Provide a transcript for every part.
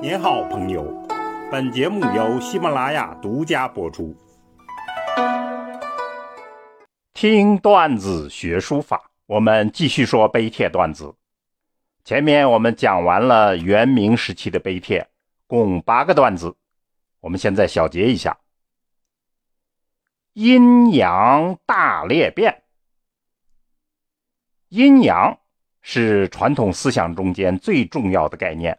您好，朋友。本节目由喜马拉雅独家播出。听段子学书法，我们继续说碑帖段子。前面我们讲完了元明时期的碑帖，共八个段子。我们现在小结一下：阴阳大裂变。阴阳是传统思想中间最重要的概念。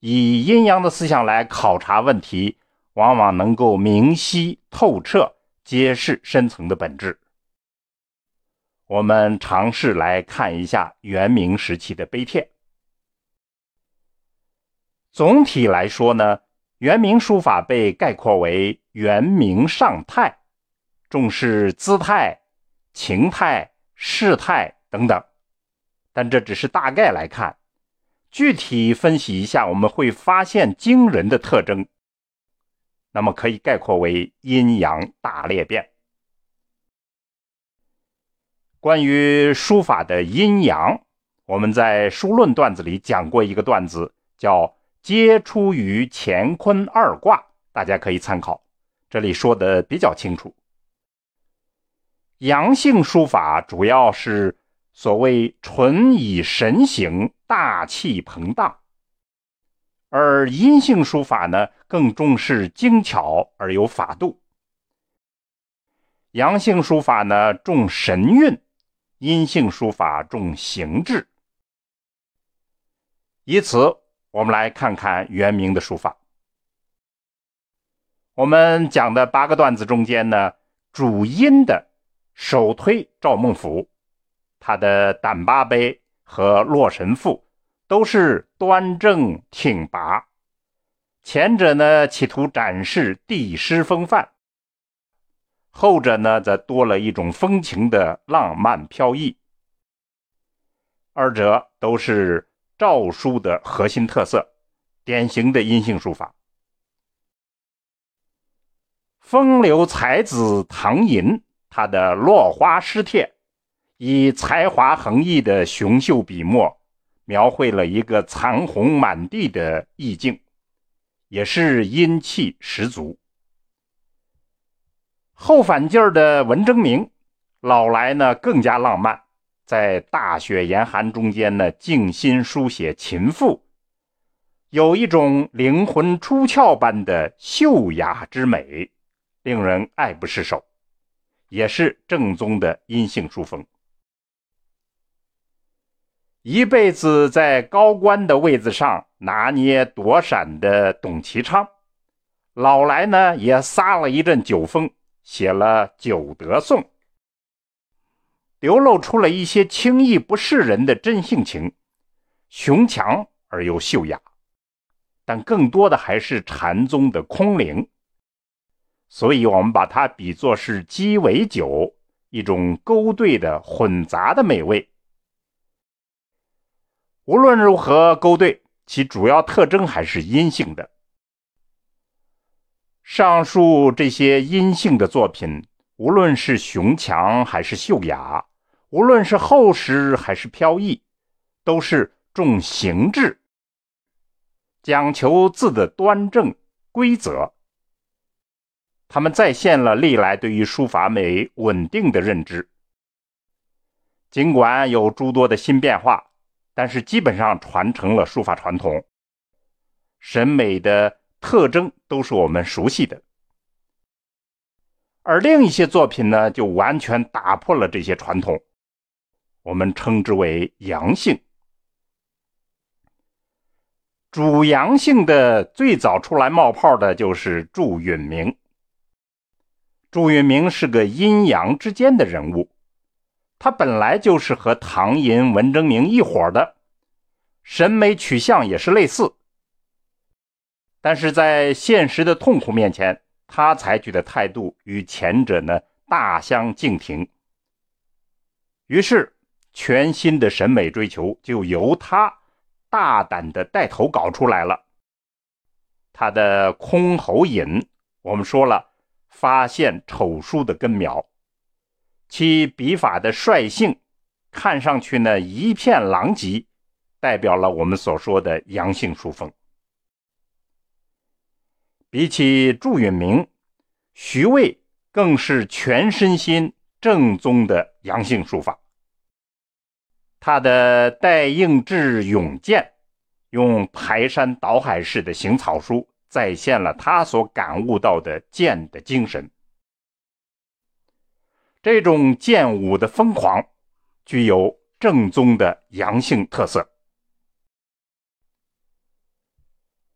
以阴阳的思想来考察问题，往往能够明晰透彻，揭示深层的本质。我们尝试来看一下元明时期的碑帖。总体来说呢，元明书法被概括为元明上态，重视姿态、情态、事态等等，但这只是大概来看。具体分析一下，我们会发现惊人的特征。那么可以概括为阴阳大裂变。关于书法的阴阳，我们在书论段子里讲过一个段子，叫“皆出于乾坤二卦”，大家可以参考。这里说的比较清楚。阳性书法主要是。所谓纯以神形，大气膨荡；而阴性书法呢，更重视精巧而有法度。阳性书法呢重神韵，阴性书法重形制。以此，我们来看看元明的书法。我们讲的八个段子中间呢，主阴的首推赵孟頫。他的《胆巴碑》和《洛神赋》都是端正挺拔，前者呢企图展示帝师风范，后者呢则多了一种风情的浪漫飘逸。二者都是诏书的核心特色，典型的阴性书法。风流才子唐寅，他的《落花诗帖》。以才华横溢的雄秀笔墨，描绘了一个残红满地的意境，也是阴气十足。后反劲儿的文征明，老来呢更加浪漫，在大雪严寒中间呢静心书写琴赋，有一种灵魂出窍般的秀雅之美，令人爱不释手，也是正宗的阴性书风。一辈子在高官的位子上拿捏躲闪的董其昌，老来呢也撒了一阵酒疯，写了《酒德颂》，流露出了一些轻易不示人的真性情，雄强而又秀雅，但更多的还是禅宗的空灵。所以，我们把它比作是鸡尾酒，一种勾兑的混杂的美味。无论如何勾兑，其主要特征还是阴性的。上述这些阴性的作品，无论是雄强还是秀雅，无论是厚实还是飘逸，都是重形制，讲求字的端正规则。他们再现了历来对于书法美稳定的认知，尽管有诸多的新变化。但是基本上传承了书法传统，审美的特征都是我们熟悉的，而另一些作品呢，就完全打破了这些传统，我们称之为阳性。主阳性的最早出来冒泡的就是祝允明。祝允明是个阴阳之间的人物。他本来就是和唐寅、文征明一伙的，审美取向也是类似，但是在现实的痛苦面前，他采取的态度与前者呢大相径庭。于是，全新的审美追求就由他大胆的带头搞出来了。他的《箜篌引》，我们说了，发现丑书的根苗。其笔法的率性，看上去呢一片狼藉，代表了我们所说的阳性书风。比起祝允明，徐渭更是全身心正宗的阳性书法。他的《代应志咏剑》用排山倒海式的行草书，再现了他所感悟到的剑的精神。这种剑舞的疯狂，具有正宗的阳性特色。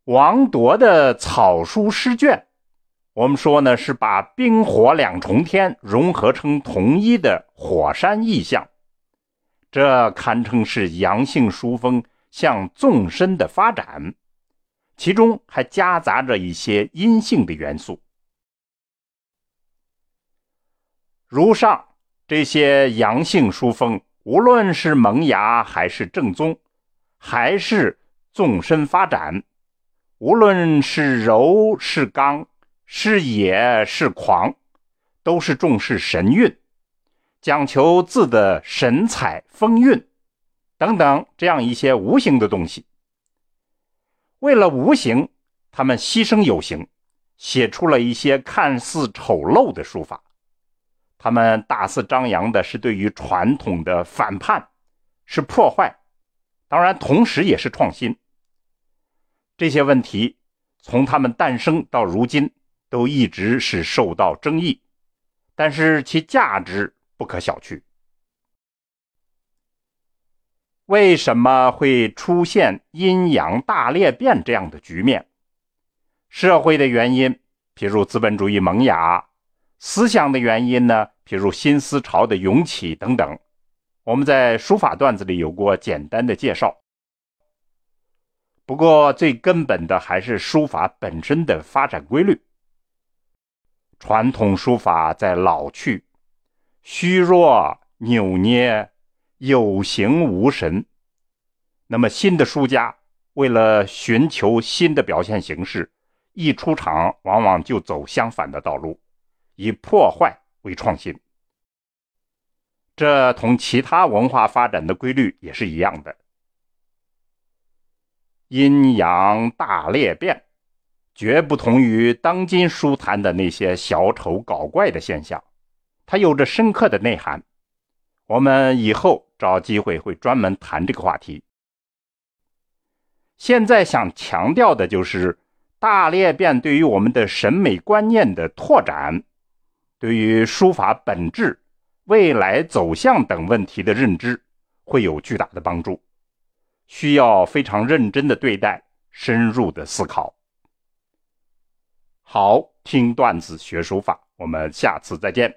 王铎的草书诗卷，我们说呢是把冰火两重天融合成统一的火山意象，这堪称是阳性书风向纵深的发展，其中还夹杂着一些阴性的元素。如上这些阳性书风，无论是萌芽还是正宗，还是纵深发展。无论是柔是刚，是野是狂，都是重视神韵，讲求字的神采风韵等等这样一些无形的东西。为了无形，他们牺牲有形，写出了一些看似丑陋的书法。他们大肆张扬的是对于传统的反叛，是破坏，当然同时也是创新。这些问题从他们诞生到如今都一直是受到争议，但是其价值不可小觑。为什么会出现阴阳大裂变这样的局面？社会的原因，譬如资本主义萌芽；思想的原因呢，譬如新思潮的涌起等等。我们在书法段子里有过简单的介绍。不过，最根本的还是书法本身的发展规律。传统书法在老去、虚弱、扭捏、有形无神。那么，新的书家为了寻求新的表现形式，一出场往往就走相反的道路，以破坏为创新。这同其他文化发展的规律也是一样的。阴阳大裂变，绝不同于当今书坛的那些小丑搞怪的现象，它有着深刻的内涵。我们以后找机会会专门谈这个话题。现在想强调的就是大裂变对于我们的审美观念的拓展，对于书法本质、未来走向等问题的认知，会有巨大的帮助。需要非常认真的对待，深入的思考。好，听段子学书法，我们下次再见。